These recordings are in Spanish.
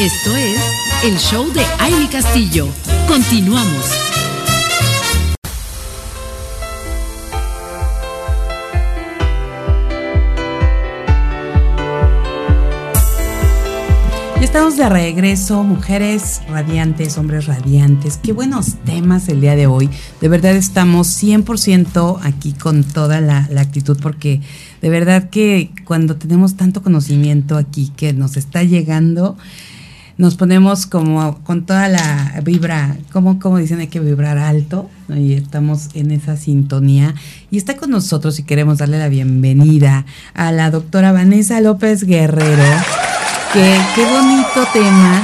Esto es el show de Aile Castillo. Continuamos. Ya estamos de regreso, mujeres radiantes, hombres radiantes. Qué buenos temas el día de hoy. De verdad estamos 100% aquí con toda la, actitud porque de verdad que cuando tenemos tanto conocimiento aquí que nos está llegando, nos ponemos como con toda la vibra, como, como dicen, hay que vibrar alto y estamos en esa sintonía. Y está con nosotros y queremos darle la bienvenida a la doctora Vanessa López Guerrero. Qué, qué bonito tema.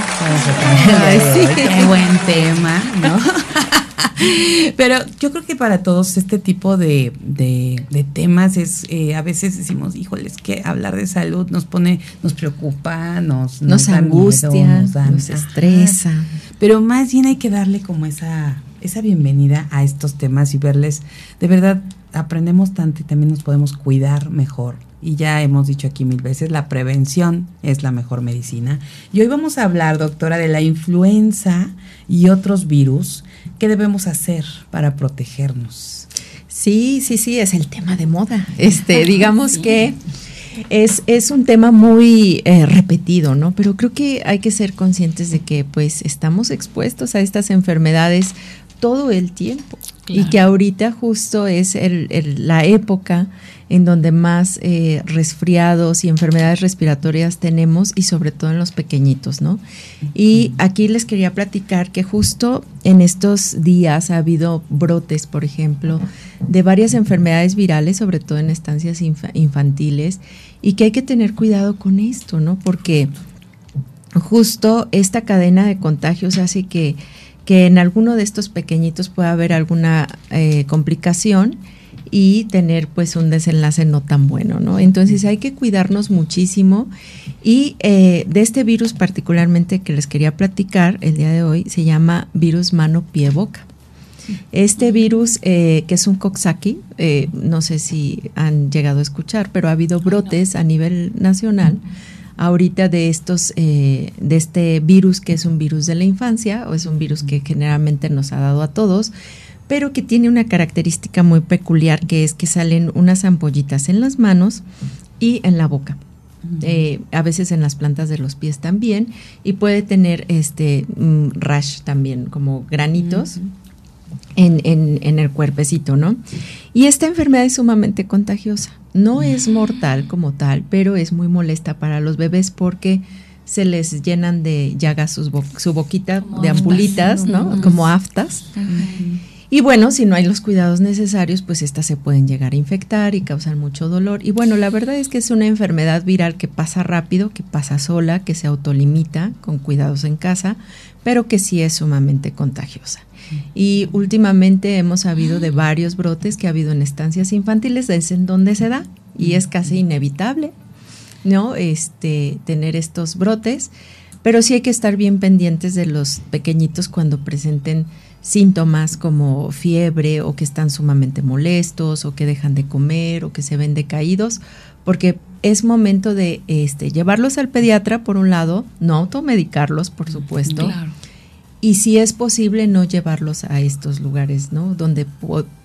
Ay, sí. Qué buen tema, ¿no? Pero yo creo que para todos este tipo de, de, de temas es, eh, a veces decimos, híjoles, que hablar de salud nos pone, nos preocupa, nos, nos, nos angustia, miedo, nos, estresa. Ajá. Pero más bien hay que darle como esa, esa bienvenida a estos temas y verles, de verdad, aprendemos tanto y también nos podemos cuidar mejor y ya hemos dicho aquí mil veces, la prevención es la mejor medicina. Y hoy vamos a hablar, doctora, de la influenza y otros virus. ¿Qué debemos hacer para protegernos? Sí, sí, sí, es el tema de moda. Este, digamos sí. que es, es, un tema muy eh, repetido, ¿no? Pero creo que hay que ser conscientes de que pues estamos expuestos a estas enfermedades todo el tiempo. Claro. Y que ahorita justo es el, el, la época en donde más eh, resfriados y enfermedades respiratorias tenemos y sobre todo en los pequeñitos, ¿no? Y aquí les quería platicar que justo en estos días ha habido brotes, por ejemplo, de varias enfermedades virales, sobre todo en estancias inf infantiles, y que hay que tener cuidado con esto, ¿no? Porque justo esta cadena de contagios hace que que en alguno de estos pequeñitos pueda haber alguna eh, complicación y tener pues un desenlace no tan bueno, ¿no? Entonces hay que cuidarnos muchísimo y eh, de este virus particularmente que les quería platicar el día de hoy se llama virus mano pie boca. Este virus, eh, que es un Coxsackie, eh, no sé si han llegado a escuchar, pero ha habido brotes a nivel nacional ahorita de estos, eh, de este virus que es un virus de la infancia, o es un virus que generalmente nos ha dado a todos, pero que tiene una característica muy peculiar, que es que salen unas ampollitas en las manos y en la boca. Eh, a veces en las plantas de los pies también y puede tener este mm, rash también como granitos uh -huh. En, en, en, el cuerpecito, ¿no? Y esta enfermedad es sumamente contagiosa. No es mortal como tal, pero es muy molesta para los bebés porque se les llenan de llagas sus bo su boquita como de ampulitas, ¿no? Como aftas. Y bueno, si no hay los cuidados necesarios, pues estas se pueden llegar a infectar y causar mucho dolor. Y bueno, la verdad es que es una enfermedad viral que pasa rápido, que pasa sola, que se autolimita con cuidados en casa, pero que sí es sumamente contagiosa. Y últimamente hemos sabido de varios brotes que ha habido en estancias infantiles, es en donde se da y es casi inevitable, ¿no? Este, tener estos brotes, pero sí hay que estar bien pendientes de los pequeñitos cuando presenten síntomas como fiebre o que están sumamente molestos o que dejan de comer o que se ven decaídos, porque es momento de este, llevarlos al pediatra por un lado, no automedicarlos, por supuesto. Claro. Y si es posible, no llevarlos a estos lugares, ¿no? Donde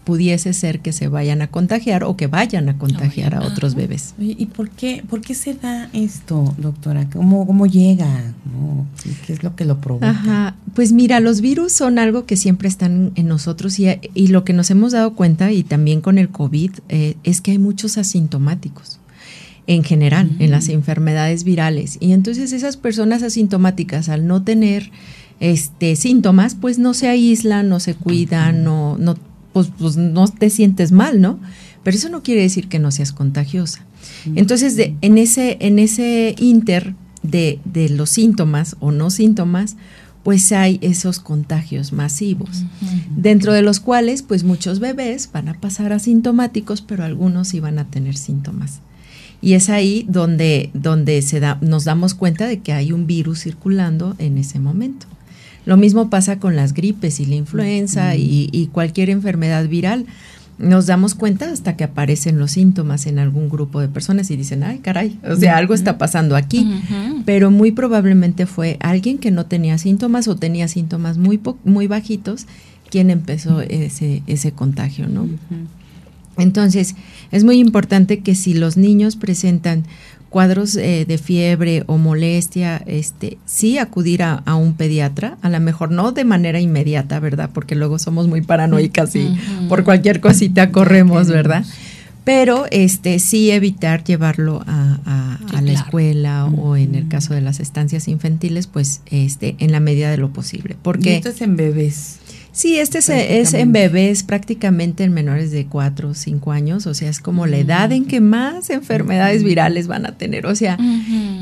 pudiese ser que se vayan a contagiar o que vayan a contagiar a otros bebés. ¿Y por qué, por qué se da esto, doctora? ¿Cómo, cómo llega? ¿Qué es lo que lo provoca? Ajá. Pues mira, los virus son algo que siempre están en nosotros y, y lo que nos hemos dado cuenta, y también con el COVID, eh, es que hay muchos asintomáticos en general, uh -huh. en las enfermedades virales. Y entonces esas personas asintomáticas, al no tener este, síntomas, pues no se aíslan, no se cuidan, no, no, pues, pues no te sientes mal, ¿no? Pero eso no quiere decir que no seas contagiosa. Entonces, de, en, ese, en ese inter de, de, los síntomas o no síntomas, pues hay esos contagios masivos, uh -huh. dentro de los cuales, pues muchos bebés van a pasar asintomáticos, pero algunos sí van a tener síntomas. Y es ahí donde, donde se da, nos damos cuenta de que hay un virus circulando en ese momento. Lo mismo pasa con las gripes y la influenza y, y, cualquier enfermedad viral. nos damos cuenta hasta que aparecen los síntomas en algún grupo de personas y dicen, ay, caray, o sea, algo está pasando aquí. Pero muy probablemente fue alguien que no tenía síntomas o tenía síntomas muy, muy bajitos quien empezó ese, ese contagio, ¿no? Entonces, es muy importante que si los niños presentan cuadros eh, de fiebre o molestia, este, sí acudir a, un pediatra, a lo mejor no de manera inmediata, ¿verdad? Porque luego somos muy paranoicas y por cualquier cosita corremos, ¿verdad? Pero este sí evitar llevarlo a, la escuela o en el caso de las estancias infantiles, pues este en la medida de lo posible. Porque esto es en bebés. Sí, este es, en bebés prácticamente en menores de 4 o 5 años, o sea, es como la edad en que más enfermedades virales van a tener, o sea,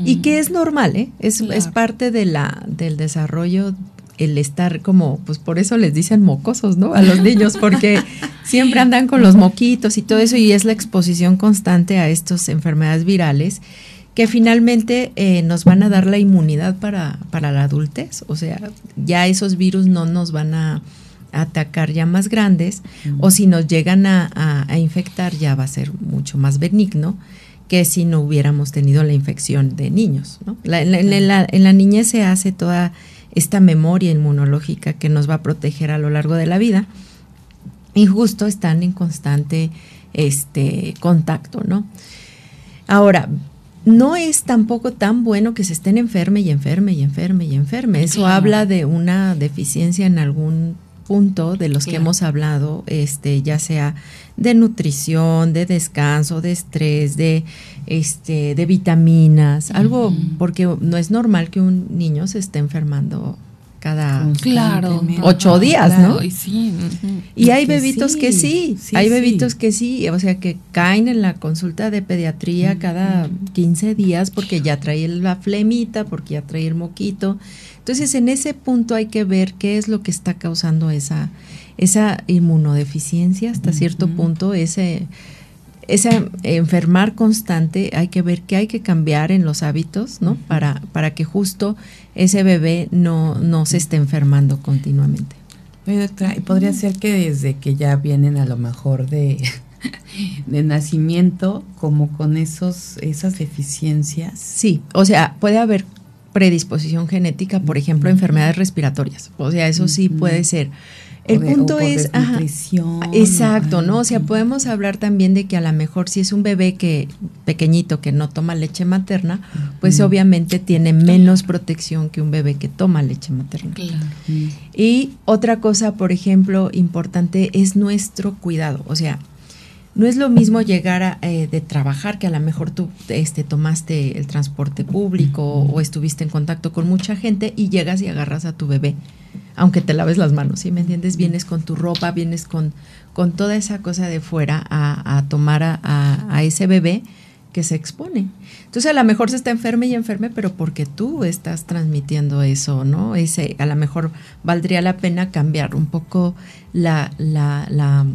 y que es normal, ¿eh? Es, es parte de la, del desarrollo el estar como, pues por eso les dicen mocosos, ¿no? A los niños, porque siempre andan con los moquitos y todo eso, y es la exposición constante a estas enfermedades virales que finalmente eh, nos van a dar la inmunidad para, para la adultez, o sea, ya esos virus no nos van a atacar ya más grandes, o si nos llegan a, infectar ya va a ser mucho más benigno que si no hubiéramos tenido la infección de niños. ¿no? en, la, en la niñez se hace toda esta memoria inmunológica que nos va a proteger a lo largo de la vida y justo están en constante este contacto, ¿no? Ahora, no es tampoco tan bueno que se estén enferme y enferme y enferme y enferme. Eso habla de una deficiencia en algún punto de los que hemos hablado, este, ya sea de nutrición, de descanso, de estrés, de este, de vitaminas, algo, porque no es normal que un niño se esté enfermando cada claro, ocho días, ¿no? Y hay bebitos que sí, hay bebitos que sí, o sea, que caen en la consulta de pediatría cada 15 días porque ya trae la flemita, porque ya trae el moquito. Entonces, en ese punto hay que ver qué es lo que está causando esa, esa inmunodeficiencia hasta cierto punto, ese esa enfermar constante, hay que ver qué hay que cambiar en los hábitos, ¿no? Para, para que justo ese bebé no, no se esté enfermando continuamente. Oye, doctora, ¿y podría ser que desde que ya vienen a lo mejor de, de nacimiento, como con esos, esas deficiencias? Sí, o sea, puede haber predisposición genética, por ejemplo, enfermedades respiratorias. O sea, eso sí puede ser. El punto es, ajá, exacto, ¿no? O sea, podemos hablar también de que a lo mejor si es un bebé que pequeñito que no toma leche materna, pues obviamente tiene menos protección que un bebé que toma leche materna. Y otra cosa, por ejemplo, importante es nuestro cuidado, o sea, no es lo mismo llegar a, eh, de trabajar que a lo mejor tú este, tomaste el transporte público o estuviste en contacto con mucha gente y llegas y agarras a tu bebé, aunque te laves las manos, ¿sí me entiendes? Vienes con tu ropa, vienes con, con toda esa cosa de fuera a, tomar a, a, ese bebé que se expone. Entonces a lo mejor se está enferme y enferme, pero porque tú estás transmitiendo eso, ¿no? Ese, a lo mejor valdría la pena cambiar un poco la, la, la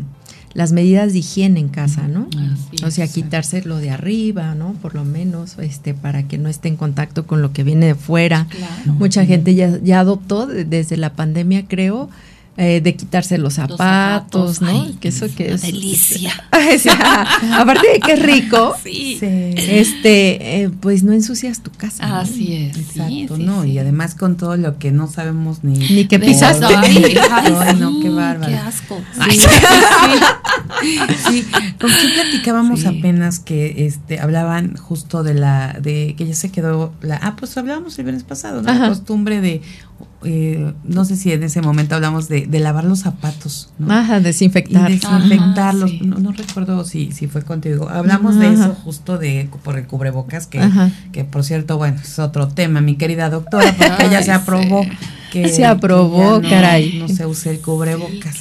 las medidas de higiene en casa, ¿no? o sea, quitarse lo de arriba, ¿no? Por lo menos, este, para que no esté en contacto con lo que viene de fuera. Mucha gente ya, ya adoptó desde la pandemia, creo, eh, de quitarse los zapatos, ¿no? que eso que es delicia. aparte de que es rico, este, eh, pues no ensucias tu casa. Así es. Exacto, no, y además con todo lo que no sabemos ni ni que pisaste. Ay, no, qué bárbaro. Qué asco. Sí, con quién platicábamos apenas que este hablaban justo de la de que ya se quedó la ah pues hablábamos el viernes pasado, ¿no? la costumbre de eh, no sé si en ese momento hablamos de, lavar los zapatos. ¿no? Ajá, desinfectar. desinfectarlos. no, recuerdo si, si fue contigo. Hablamos de eso justo de por el cubrebocas, que, que por cierto, bueno, es otro tema, mi querida doctora, porque ya se aprobó que se aprobó, caray. No se use el cubrebocas.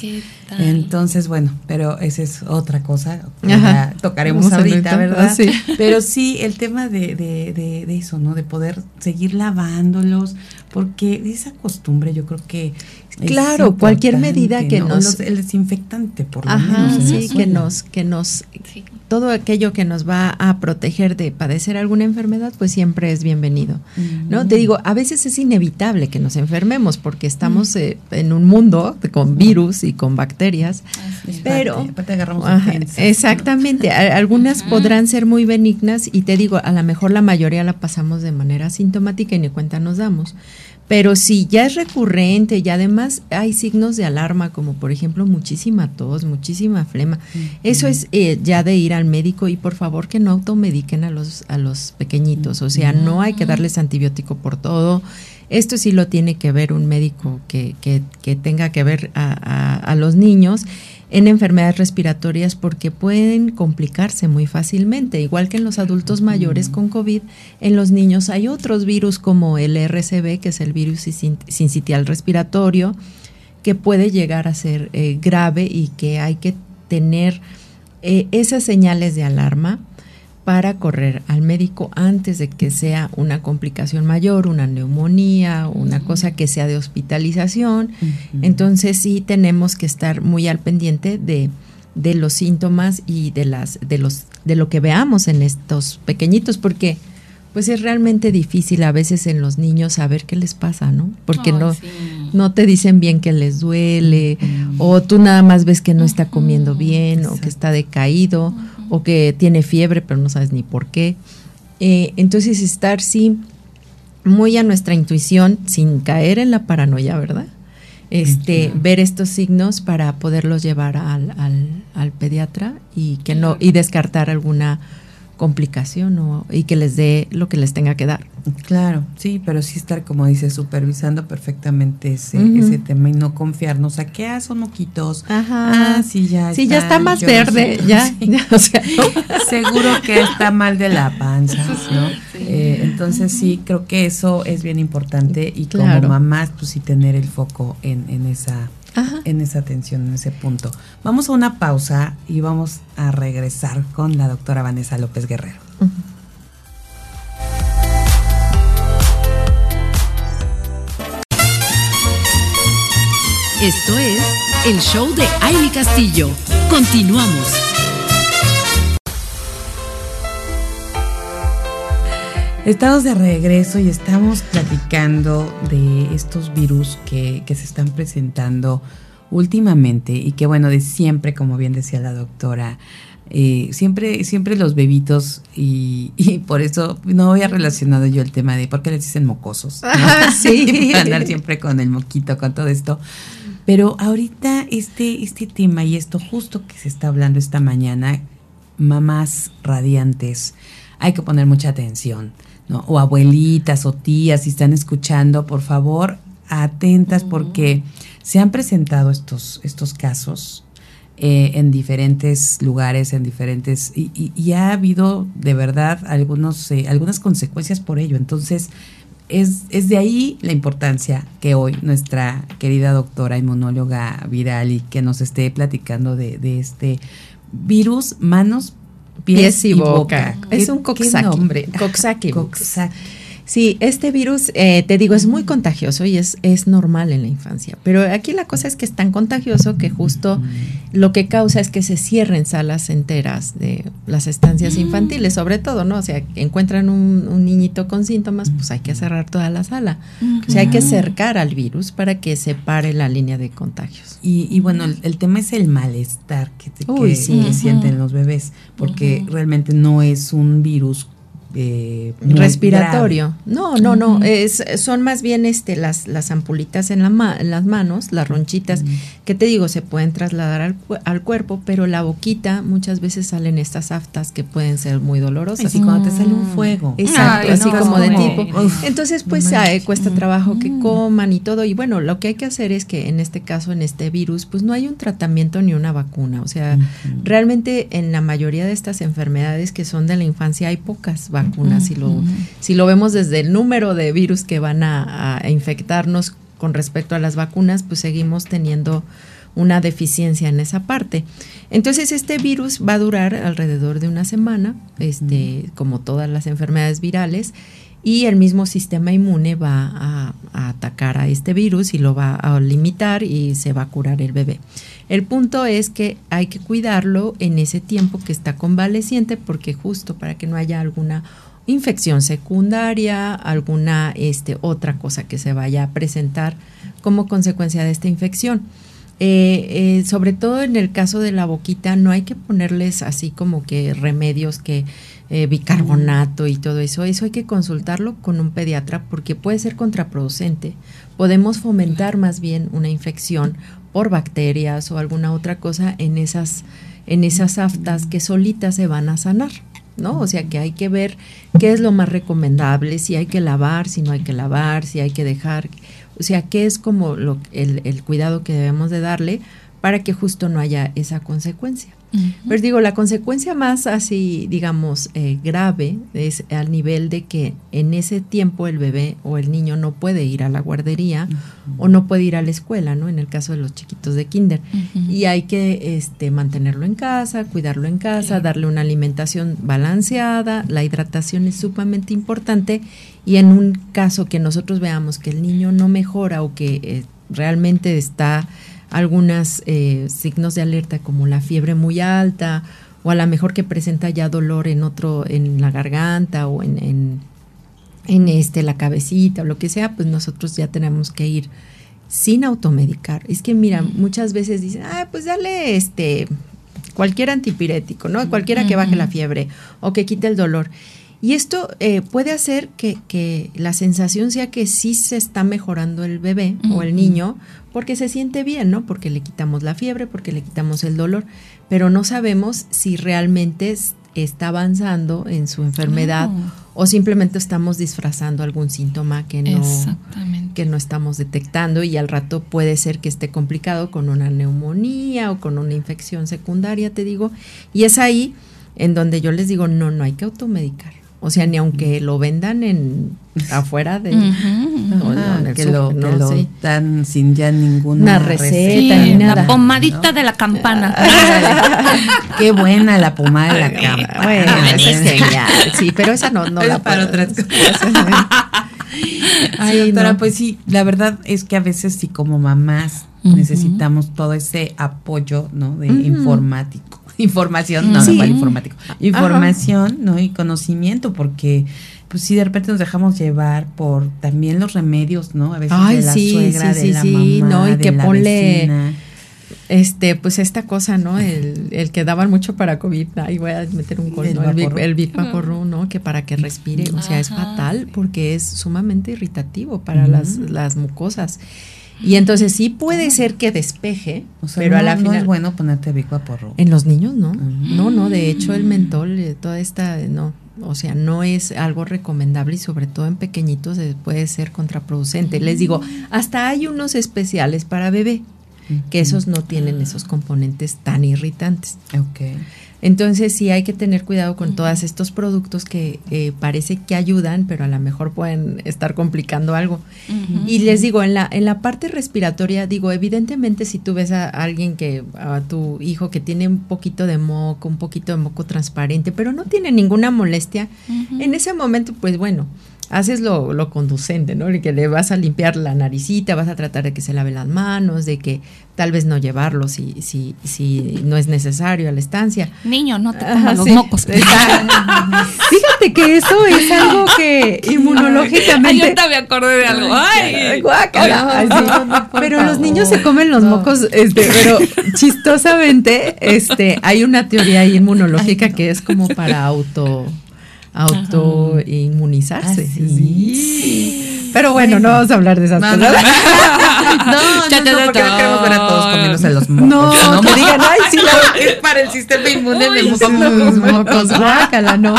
Entonces, bueno, pero esa es otra cosa. Ya tocaremos ahorita, ¿verdad? Sí. Pero sí, el tema de, de, de, eso, ¿no? De poder seguir lavándolos, porque esa costumbre yo creo que claro cualquier medida que nos el desinfectante por lo menos sí que nos que nos todo aquello que nos va a proteger de padecer alguna enfermedad, pues siempre es bienvenido. ¿no? Te digo, a veces es inevitable que nos enfermemos porque estamos eh, en un mundo con virus y con bacterias, pero exactamente, algunas podrán ser muy benignas y te digo, a lo mejor la mayoría la pasamos de manera sintomática y ni cuenta nos damos. Pero si ya es recurrente y además hay signos de alarma, como por ejemplo muchísima tos, muchísima flema, eso es eh, ya de ir al médico y por favor que no automediquen a los, a los pequeñitos. O sea, no hay que darles antibiótico por todo. Esto sí lo tiene que ver un médico que, que, que tenga que ver a, a los niños en enfermedades respiratorias porque pueden complicarse muy fácilmente. Igual que en los adultos mayores con COVID, en los niños hay otros virus como el RCB, que es el virus sincitial respiratorio, que puede llegar a ser eh, grave y que hay que tener eh, esas señales de alarma para correr al médico antes de que sea una complicación mayor, una neumonía, una cosa que sea de hospitalización. Entonces sí tenemos que estar muy al pendiente de, de, los síntomas y de las de los de lo que veamos en estos pequeñitos porque pues es realmente difícil a veces en los niños saber qué les pasa, ¿no? Porque no, no te dicen bien que les duele, o tú nada más ves que no está comiendo bien, o que está decaído, o que tiene fiebre, pero no sabes ni por qué. Eh, entonces estar sí muy a nuestra intuición, sin caer en la paranoia, ¿verdad? Este, ver estos signos para poderlos llevar al, al, al pediatra y que no, y descartar alguna complicación o, y que les dé lo que les tenga que dar. Claro, sí, pero sí estar, como dice, supervisando perfectamente ese, ese tema y no confiarnos a que ah, son moquitos. Ajá. Ah, sí, ya sí, ya está más verde, ya, o sea, seguro que está mal de la panza, ¿no? Eh, entonces sí, creo que eso es bien importante y como mamás, pues sí tener el foco en, en esa en esa atención, en ese punto. Vamos a una pausa y vamos a regresar con la doctora Vanessa López Guerrero. Esto es el show de Aile Castillo. Continuamos. Estamos de regreso y estamos platicando de estos virus que, se están presentando últimamente y que bueno, de siempre, como bien decía la doctora, eh, siempre, siempre los bebitos y, por eso no había relacionado yo el tema de por qué les dicen mocosos. sí. andar siempre con el moquito, con todo esto. Pero ahorita este, este tema y esto justo que se está hablando esta mañana, mamás radiantes, hay que poner mucha atención o abuelitas o tías, si están escuchando, por favor, atentas porque se han presentado estos, estos casos eh, en diferentes lugares, en diferentes, y, ha habido de verdad algunos, eh, algunas consecuencias por ello. Entonces, es, es, de ahí la importancia que hoy nuestra querida doctora inmunóloga viral y que nos esté platicando de, de este virus manos pies, y, boca. Es un coxsackie. Coxsackie. Sí, este virus, eh, te digo, es muy contagioso y es, es normal en la infancia. Pero aquí la cosa es que es tan contagioso que justo lo que causa es que se cierren salas enteras de las estancias infantiles, sobre todo, ¿no? O sea, encuentran un, niñito con síntomas, pues hay que cerrar toda la sala. O sea, hay que cercar al virus para que se pare la línea de contagios. Y, bueno, el, tema es el malestar que, que, sienten los bebés, porque realmente no es un virus eh, respiratorio. No, no, no, es, son más bien este las, las ampulitas en, la las manos, las ronchitas, que te digo, se pueden trasladar al, al, cuerpo, pero la boquita muchas veces salen estas aftas que pueden ser muy dolorosas. Así cuando te sale un fuego. Exacto, así como de tipo. Entonces, pues cuesta trabajo que coman y todo. Y bueno, lo que hay que hacer es que en este caso, en este virus, pues no hay un tratamiento ni una vacuna. O sea, realmente en la mayoría de estas enfermedades que son de la infancia hay pocas vacunas si, lo, si lo vemos desde el número de virus que van a, infectarnos con respecto a las vacunas, pues seguimos teniendo una deficiencia en esa parte. Entonces este virus va a durar alrededor de una semana, este, como todas las enfermedades virales, y el mismo sistema inmune va a, atacar a este virus y lo va a limitar y se va a curar el bebé. El punto es que hay que cuidarlo en ese tiempo que está convaleciente porque justo para que no haya alguna infección secundaria, alguna este, otra cosa que se vaya a presentar como consecuencia de esta infección. Eh, eh, sobre todo en el caso de la boquita, no hay que ponerles así como que remedios que eh, bicarbonato y todo eso. Eso hay que consultarlo con un pediatra porque puede ser contraproducente. Podemos fomentar más bien una infección por bacterias o alguna otra cosa en esas, en esas aftas que solitas se van a sanar. ¿no? O sea que hay que ver qué es lo más recomendable, si hay que lavar, si no hay que lavar, si hay que dejar, o sea, qué es como lo, el, el cuidado que debemos de darle para que justo no haya esa consecuencia. Pero digo, la consecuencia más así, digamos, eh, grave es al nivel de que en ese tiempo el bebé o el niño no puede ir a la guardería o no puede ir a la escuela, ¿no? En el caso de los chiquitos de kinder. Y hay que este, mantenerlo en casa, cuidarlo en casa, darle una alimentación balanceada, la hidratación es sumamente importante y en un caso que nosotros veamos que el niño no mejora o que eh, realmente está algunos eh, signos de alerta como la fiebre muy alta o a lo mejor que presenta ya dolor en otro, en la garganta o en, en, este, la cabecita o lo que sea, pues nosotros ya tenemos que ir sin automedicar. Es que mira, muchas veces dicen, ah, pues dale este cualquier antipirético, ¿no? Cualquiera que baje la fiebre o que quite el dolor. Y esto eh, puede hacer que, que, la sensación sea que sí se está mejorando el bebé o el niño porque se siente bien, ¿no? Porque le quitamos la fiebre, porque le quitamos el dolor, pero no sabemos si realmente está avanzando en su enfermedad o simplemente estamos disfrazando algún síntoma que no, que no estamos detectando y al rato puede ser que esté complicado con una neumonía o con una infección secundaria, te digo, y es ahí en donde yo les digo, no, no hay que automedicar. O sea, ni aunque lo vendan en afuera de que lo, dan sin ya ninguna receta, ni nada. La pomadita de la campana. Qué buena la pomada de la campana. Bueno, esa es genial. Sí, pero esa no, no la para otras cosas. Ay, doctora, pues sí, la verdad es que a veces sí como mamás necesitamos todo ese apoyo, ¿no? De informático información, no, no informático, información, ¿no? Y conocimiento, porque pues sí, de repente nos dejamos llevar por también los remedios, ¿no? A veces de la suegra, de la mamá, ¿no? Y que ponle este, pues esta cosa, ¿no? El, el, que daban mucho para COVID, ahí voy a meter un gol, el, ¿no? ¿no? Que para que respire, o sea, es fatal porque es sumamente irritativo para las, las mucosas. Y entonces sí puede ser que despeje, pero a la final. No es bueno ponerte porro. En los niños, no. No, no. De hecho, el mentol, eh, toda esta. No. O sea, no es algo recomendable y sobre todo en pequeñitos eh, puede ser contraproducente. Les digo, hasta hay unos especiales para bebé, que esos no tienen esos componentes tan irritantes. Okay. Entonces sí hay que tener cuidado con todos estos productos que eh, parece que ayudan, pero a lo mejor pueden estar complicando algo. Y les digo, en la, en la parte respiratoria, digo, evidentemente si tú ves a alguien que, a tu hijo que tiene un poquito de moco, un poquito de moco transparente, pero no tiene ninguna molestia, en ese momento, pues bueno, haces lo, lo conducente, ¿no? Que le vas a limpiar la naricita, vas a tratar de que se lave las manos, de que tal vez no llevarlo si, si, si no es necesario a la estancia. Niño, no te comas los mocos. Fíjate que eso es algo que inmunológicamente. Ay, yo me acordé de algo. Ay, guácala. pero los niños se comen los mocos, este, pero chistosamente, este, hay una teoría inmunológica que es como para auto autoinmunizarse. Ah, sí. Pero bueno, no vamos a hablar de esas cosas. No, no, no, porque no queremos ver a todos comiéndose los mocos. No, no me digan, ay, sí, es para el sistema inmune de los mocos. Guácala, no.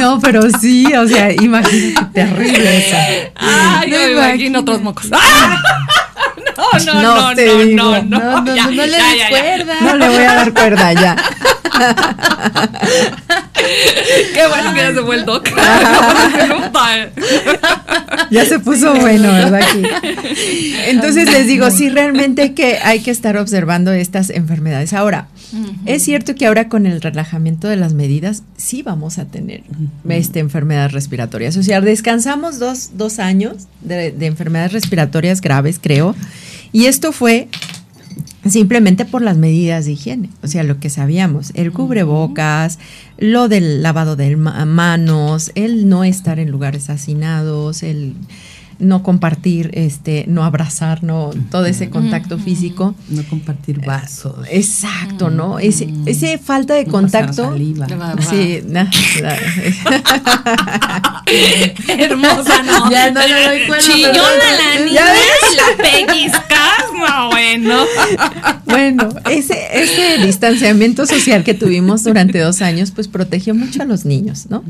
No, pero sí, o sea, imagínate, terrible eso. Ay, yo me imagino otros mocos. No, no, no, no, no, no, no, no, no, le des cuerda. No le voy a dar cuerda ya. Qué bueno que ya se fue el doc. ya se puso bueno, ¿verdad? Entonces les digo, sí, realmente que hay que estar observando estas enfermedades. Ahora, es cierto que ahora con el relajamiento de las medidas, sí vamos a tener este, enfermedades respiratorias. O sea, descansamos dos, dos años de, de enfermedades respiratorias graves, creo. Y esto fue simplemente por las medidas de higiene, o sea, lo que sabíamos, el cubrebocas, lo del lavado de manos, el no estar en lugares hacinados, el no compartir, este, no abrazar, no, todo ese contacto físico. No compartir vasos. Exacto, ¿no? Ese, ese falta de contacto. Sí, Hermosa, ¿no? Ya no le doy cuenta. Chillona la niña la pellizcas, no, bueno. Bueno, ese, ese distanciamiento social que tuvimos durante dos años, pues protegió mucho a los niños, ¿no?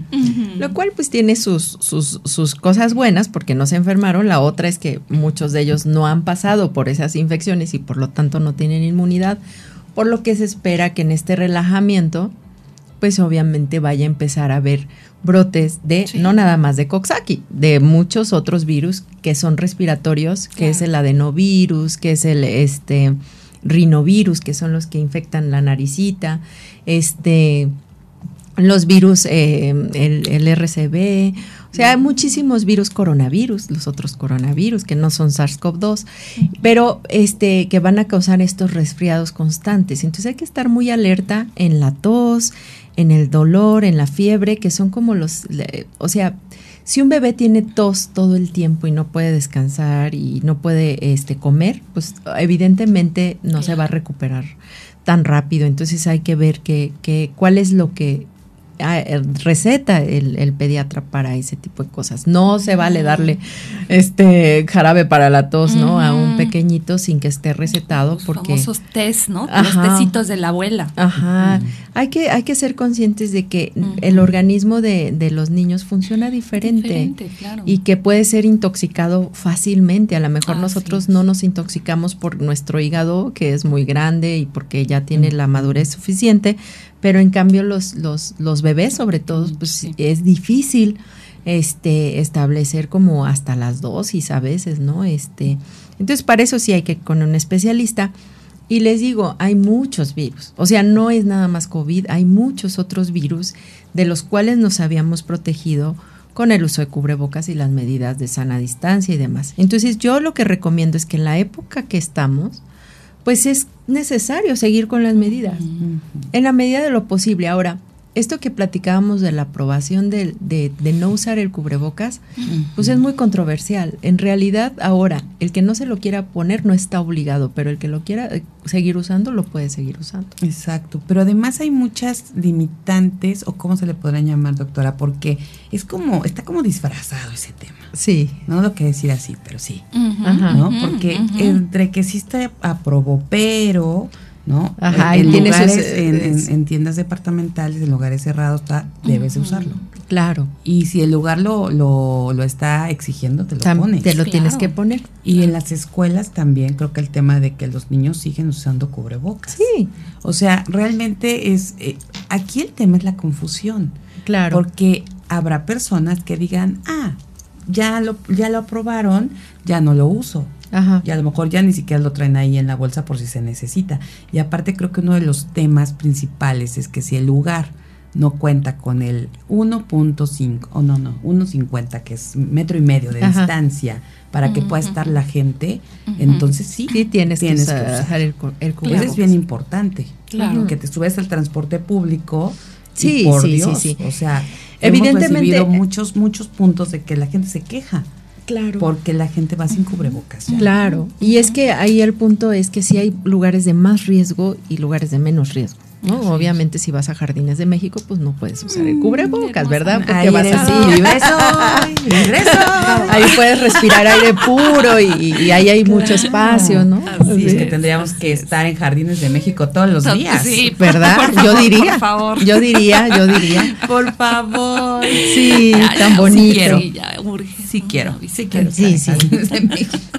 Lo cual pues tiene sus, sus, sus cosas buenas porque no se enferman la otra es que muchos de ellos no han pasado por esas infecciones y por lo tanto no tienen inmunidad, por lo que se espera que en este relajamiento, pues obviamente vaya a empezar a haber brotes de, no nada más de Coxsackie, de muchos otros virus que son respiratorios, que es el adenovirus, que es el este rinovirus, que son los que infectan la naricita, este los virus, eh, el, el, RCB, o sea, hay muchísimos virus coronavirus, los otros coronavirus que no son SARS-CoV-2, pero este que van a causar estos resfriados constantes. Entonces hay que estar muy alerta en la tos, en el dolor, en la fiebre, que son como los, o sea, si un bebé tiene tos todo el tiempo y no puede descansar y no puede este comer, pues evidentemente no se va a recuperar tan rápido. Entonces hay que ver que, que, cuál es lo que receta el, pediatra para ese tipo de cosas. No se vale darle este jarabe para la tos, ¿no? A un pequeñito sin que esté recetado Los porque famosos test, ¿no? Los tecitos de la abuela. Ajá. Hay que hay que ser conscientes de que el organismo de, de, los niños funciona diferente, y que puede ser intoxicado fácilmente. A lo mejor nosotros no nos intoxicamos por nuestro hígado que es muy grande y porque ya tiene la madurez suficiente, pero en cambio los, los, los bebés sobre todo, pues es difícil este establecer como hasta las dosis a veces, ¿no? Este, entonces para eso sí hay que ir con un especialista. Y les digo, hay muchos virus, o sea, no es nada más COVID, hay muchos otros virus de los cuales nos habíamos protegido con el uso de cubrebocas y las medidas de sana distancia y demás. Entonces yo lo que recomiendo es que en la época que estamos, pues es necesario seguir con las medidas, en la medida de lo posible. Ahora, esto que platicábamos de la aprobación de, de, no usar el cubrebocas, pues es muy controversial. En realidad, ahora, el que no se lo quiera poner no está obligado, pero el que lo quiera eh, seguir usando, lo puede seguir usando. Exacto, pero además hay muchas limitantes, o cómo se le podrán llamar, doctora, porque es como, está como disfrazado ese tema. Sí. No lo que decir así, pero sí. ¿no? Porque entre que sí está aprobó, pero ¿no? Ajá, en, lugares, en, tiendas departamentales, en lugares cerrados, está, debes de usarlo. Claro. Y si el lugar lo, lo, lo está exigiendo, te lo pones. Te lo tienes que poner. Y en las escuelas también creo que el tema de que los niños siguen usando cubrebocas. Sí. O sea, realmente es, eh, aquí el tema es la confusión. Claro. Porque habrá personas que digan, ah, ya lo, ya lo aprobaron, ya no lo uso. Y a lo mejor ya ni siquiera lo traen ahí en la bolsa por si se necesita. Y aparte creo que uno de los temas principales es que si el lugar no cuenta con el 1.5, o no, no, 1.50, que es metro y medio de distancia para que pueda estar la gente, entonces sí, tienes, que usar, el, el es bien importante. Claro. Que te subes al transporte público. Sí, por sí, Dios, sí, O sea, evidentemente hemos muchos, muchos puntos de que la gente se queja. Claro. Porque la gente va sin cubrebocas. Claro. Y es que ahí el punto es que sí hay lugares de más riesgo y lugares de menos riesgo. ¿No? Obviamente si vas a Jardines de México, pues no puedes usar el mm, cubrebocas, ¿verdad? Porque ahí vas así, Ahí puedes respirar aire puro y, ahí hay mucho espacio, ¿no? Así es que tendríamos que estar en Jardines de México todos los días. Sí, ¿verdad? yo diría. Por favor. Yo diría, yo diría. Por favor. Sí, tan bonito. Sí quiero. Sí quiero. Sí, sí.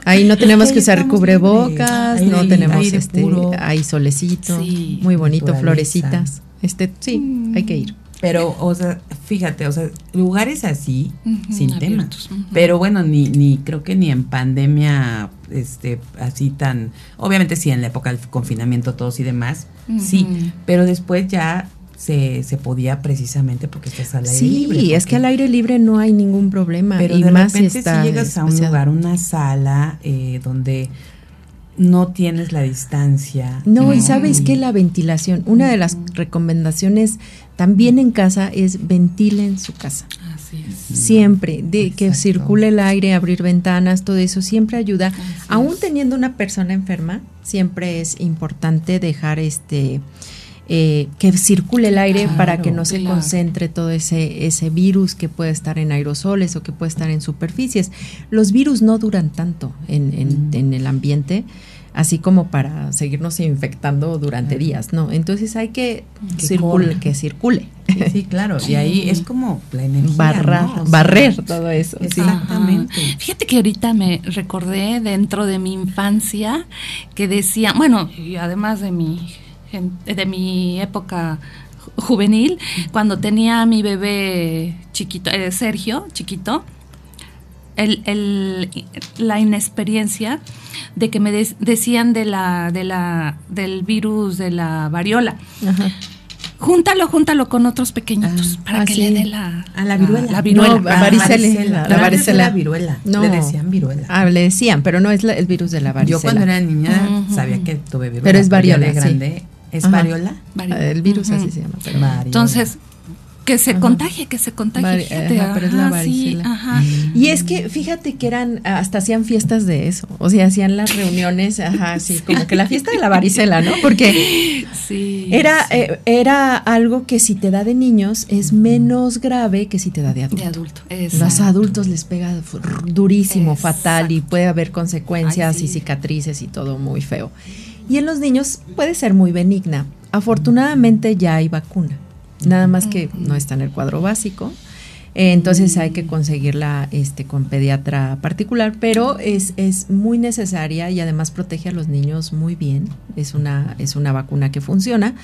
Ahí no tenemos que usar cubrebocas, no tenemos este, hay solecito, muy bonito, florecitas. Este, sí, hay que ir. Pero, o sea, fíjate, o sea, lugares así, sin tema. Pero bueno, ni, ni creo que ni en pandemia, este, así tan, obviamente sí, en la época del confinamiento todos y demás, sí, pero después ya se, se podía precisamente porque estás al aire libre. Sí, es que al aire libre no hay ningún problema. Pero y de más repente si, llegas a un lugar, una sala eh, donde no tienes la distancia. No, y sabes que la ventilación, una de las recomendaciones también en casa es ventilen su casa. Así es. Siempre, de que circule el aire, abrir ventanas, todo eso siempre ayuda. Aún teniendo una persona enferma, siempre es importante dejar este eh, que circule el aire para que no se concentre todo ese, ese virus que puede estar en aerosoles o que puede estar en superficies. Los virus no duran tanto en, mm. el ambiente así como para seguirnos infectando durante días, ¿no? Entonces hay que, que circule, que circule. Sí, claro, y ahí es como la energía. Barrer todo eso. Exactamente. Fíjate que ahorita me recordé dentro de mi infancia que decía, bueno, y además de mi de mi época juvenil, cuando tenía a mi bebé chiquito, eh, Sergio, chiquito, el, la inexperiencia de que me decían de la, de la, del virus de la variola. Júntalo, júntalo con otros pequeñitos ah, para que le dé la, a la viruela. La viruela. la varicela. La varicela. viruela. No. Le decían viruela. Ah, le decían, pero no es el virus de la varicela. Yo cuando era niña sabía que tuve viruela. Pero es variola. grande ¿Es variola? El virus así se llama. Entonces, que se contagie, que se contagie. pero es la varicela. Y es que fíjate que eran, hasta hacían fiestas de eso, o sea, hacían las reuniones, ajá, así, como que la fiesta de la varicela, ¿no? Porque sí, era, eh, era algo que si te da de niños es menos grave que si te da de adulto. De adulto, Los adultos les pega durísimo, fatal y puede haber consecuencias y cicatrices y todo muy feo. Y en los niños puede ser muy benigna. Afortunadamente ya hay vacuna, nada más que no está en el cuadro básico. Entonces hay que conseguirla este, con pediatra particular, pero es, es muy necesaria y además protege a los niños muy bien. Es una, es una vacuna que funciona.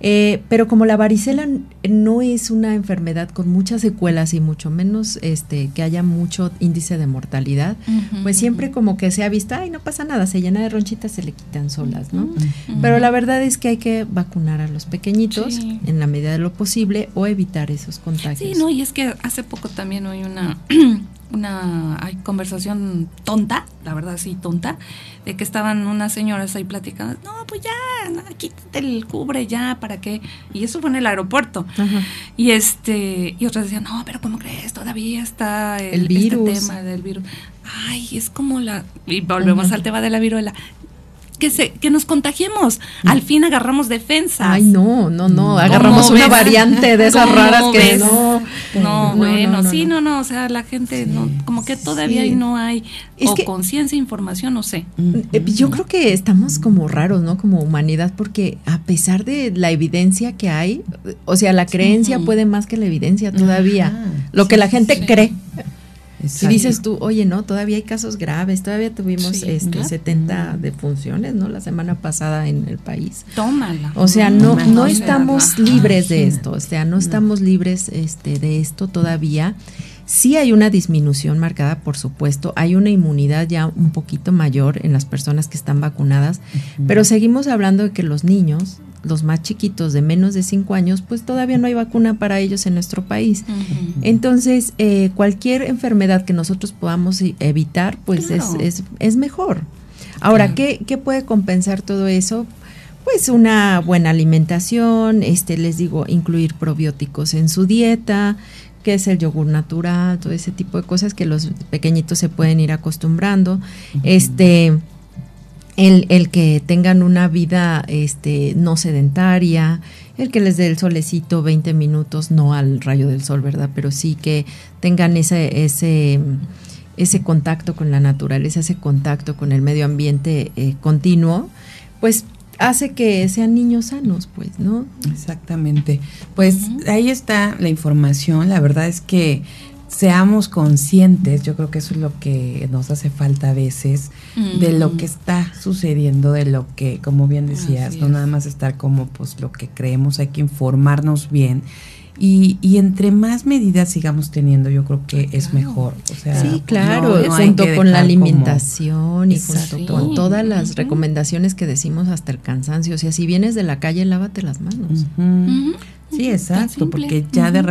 Eh, pero como la varicela no es una enfermedad con muchas secuelas y mucho menos este que haya mucho índice de mortalidad, pues siempre como que se ha visto, ay, no pasa nada, se llena de ronchitas, se le quitan solas, ¿no? Pero la verdad es que hay que vacunar a los pequeñitos en la medida de lo posible o evitar esos contagios. Sí, no, y es que hace poco también hay una una hay conversación tonta, la verdad sí tonta, de que estaban unas señoras ahí platicando, no, pues ya, quítate el cubre ya, ¿para qué? Y eso fue en el aeropuerto. Y este, y otras decían, no, pero ¿cómo crees? Todavía está el, este virus. tema del virus. Ay, es como la, y volvemos al tema de la viruela que, se, que nos contagiemos. Al fin agarramos defensa. Ay, no, no, no. Agarramos una variante de esas raras que no. No, bueno, sí, no, no. O sea, la gente, no, como que todavía ahí no hay o conciencia, información, no sé. Eh, yo creo que estamos como raros, ¿no? Como humanidad, porque a pesar de la evidencia que hay, o sea, la creencia puede más que la evidencia todavía. lo que la gente cree. Si dices tú, oye, no, todavía hay casos graves, todavía tuvimos este 70 defunciones, ¿no? La semana pasada en el país. Tómala. O sea, no no estamos libres de esto, o sea, no estamos libres este de esto todavía. Sí hay una disminución marcada, por supuesto, hay una inmunidad ya un poquito mayor en las personas que están vacunadas, pero seguimos hablando de que los niños los más chiquitos de menos de 5 años, pues todavía no hay vacuna para ellos en nuestro país. Entonces, eh, cualquier enfermedad que nosotros podamos e-, evitar, pues es, es, es, mejor. Ahora, ¿qué, ¿qué puede compensar todo eso? Pues una buena alimentación, este les digo, incluir probióticos en su dieta, que es el yogur natural, todo ese tipo de cosas que los pequeñitos se pueden ir acostumbrando. Este el, el, que tengan una vida este, no sedentaria, el que les dé el solecito 20 minutos, no al rayo del sol, ¿verdad? Pero sí que tengan ese, ese, ese contacto con la naturaleza, ese contacto con el medio ambiente eh, continuo, pues hace que sean niños sanos, pues, ¿no? Exactamente. Pues ahí está la información. La verdad es que seamos conscientes, yo creo que eso es lo que nos hace falta a veces, de lo que está sucediendo, de lo que, como bien decías, no nada más estar como pues lo que creemos, hay que informarnos bien Y, y entre más medidas sigamos teniendo, yo creo que es mejor. O sea, sí, claro, no- no hay junto con la dejar como- alimentación y junto con todas las recomendaciones que decimos hasta el cansancio. O sea, si vienes de la calle, lávate las manos. Sí, exacto, porque ya de Ujú.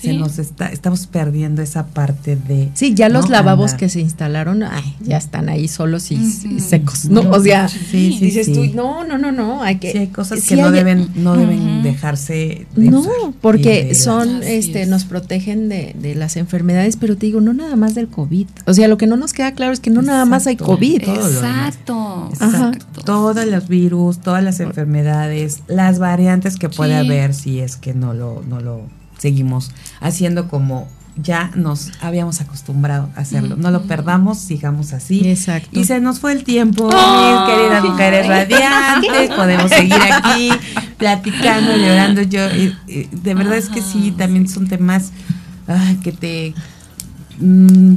Se nos está, estamos perdiendo esa parte de Sí, ya los ¿no? lavabos Andar. que se instalaron, ay, ya están ahí solos y, secos, ¿no? O sea, Sí, sí, dices sí. tú, no, no, no, no, hay que... Sí, hay cosas sí que no deben, no deben dejarse de No, usar porque de son, Así este, es. nos protegen de, de las enfermedades, pero te digo, no nada más del COVID. O sea, lo que no nos queda claro es que no nada más hay. COVID. Exacto. Exacto. Todos los virus, todas las enfermedades, las variantes que puede Sí. haber si es que no lo, no lo seguimos haciendo como ya nos habíamos acostumbrado a hacerlo. No lo perdamos, sigamos así. Exacto. Y se nos fue el tiempo, mis queridas mujeres radiantes. Podemos seguir aquí platicando, llorando. Yo, eh, eh, de verdad es que sí, también son temas ay, que te. mm,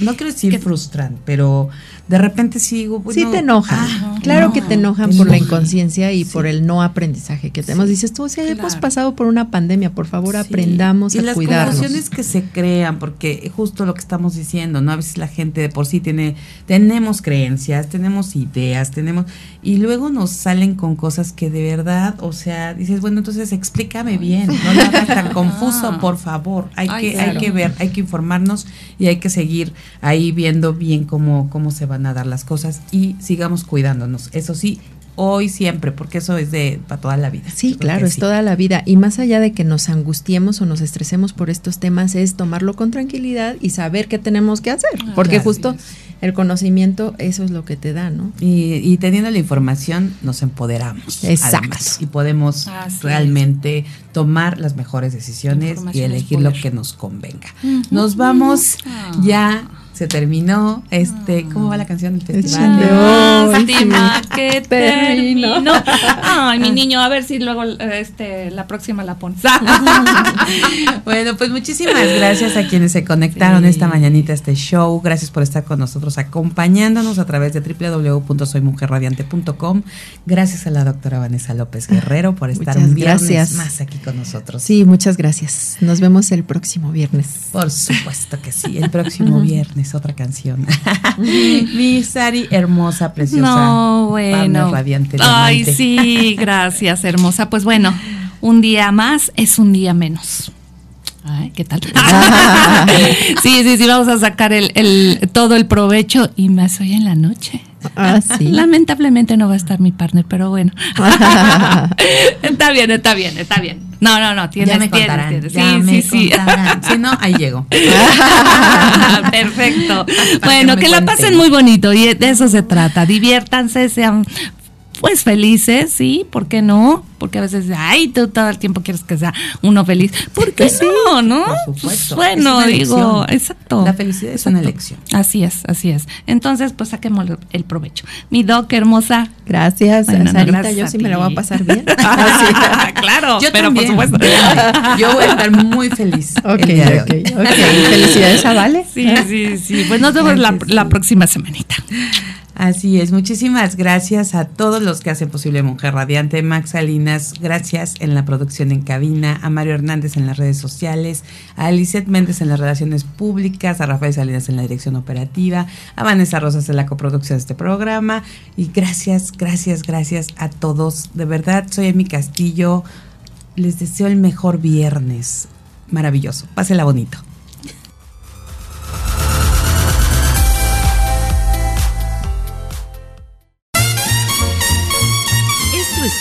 no quiero decir Que- frustran, pero de repente sí digo, Sí te enojan. ah, claro no, que te enojan te por la inconsciencia y Sí. por el no aprendizaje que tenemos. Dices tú, o sea, hemos pasado por una pandemia, por favor, aprendamos y a las cuidarnos. confusiones que se crean, porque justo lo que estamos diciendo, ¿no? A veces la gente de por sí tiene, tenemos creencias, tenemos ideas, tenemos, y luego nos salen con cosas que de verdad, o sea, dices, bueno, entonces explícame bien, no lo hagas tan confuso, por favor. Hay Ay, que, hay que ver, hay que informarnos y hay que seguir ahí viendo bien cómo, cómo se van a dar las cosas y sigamos cuidándonos. Eso sí, hoy siempre, porque eso es de para toda la vida. Sí, claro, es sí. toda la vida. Y más allá de que nos angustiemos o nos estresemos por estos temas, es tomarlo con tranquilidad y saber qué tenemos que hacer. Ah, Porque claro. justo el conocimiento, eso es lo que te da, ¿no? Y, y teniendo la información nos empoderamos. Exacto. además, y podemos Así realmente tomar las mejores decisiones y elegir lo que nos convenga. Nos vamos, Ah. ya se terminó. Este, ¿cómo va la canción del festival? de de- hoy. Lástima que Terminó. terminó. Ay, mi niño, a ver si luego este la próxima la pones. Bueno, pues muchísimas gracias a quienes se conectaron Sí. esta mañanita a este show. Gracias por estar con nosotros acompañándonos a través de www.soymujerradiante.com. Gracias a la doctora Vanessa López Guerrero por estar Muchas un viernes gracias. más aquí con nosotros. Sí, muchas gracias. Nos vemos el próximo viernes. Por supuesto que sí. El próximo viernes otra canción. Mi Sari, hermosa, preciosa. No, bueno. radiante. Ay, diamante. sí, gracias, hermosa. Pues bueno, un día más es un día menos. Ay, ¿qué tal? sí, sí, sí, vamos a sacar el, el- todo el provecho y más hoy en la noche. Ah, sí. Lamentablemente no va a estar mi partner, pero bueno. está bien, está bien, está bien. No, no, no, tienes, ya me tienes, contarán. tienes. ya Sí, me sí, sí. Si no, ahí llego. Perfecto. Bueno, que que la pasen muy bonito y de eso se trata. Diviértanse, sean pues felices, sí, ¿por qué no? Porque a veces, ay, tú todo el tiempo quieres que sea uno feliz. ¿Por qué no, no? Por supuesto. Pues, bueno, digo, exacto. La felicidad es una elección. Así es, así es. Entonces, pues saquemos el provecho. Mi doc hermosa. Gracias, Bueno, no, Sarita. gracias yo sí me la voy a pasar bien. claro, Yo pero también. por supuesto. Yo voy a estar muy feliz. Ok, el día de ok, hoy. ok. Felicidades a Vale. Sí, sí, sí. Pues nos vemos la, sí. la próxima semanita. Así es, muchísimas gracias a todos los que hacen posible Mujer Radiante, Max Salinas, gracias en la producción en cabina, a Mario Hernández en las redes sociales, a Elisette Méndez en las relaciones públicas, a Rafael Salinas en la dirección operativa, a Vanessa Rosas en la coproducción de este programa y gracias, gracias, gracias a todos. De verdad, soy Emi Castillo, les deseo el mejor viernes, maravilloso, pásela bonito.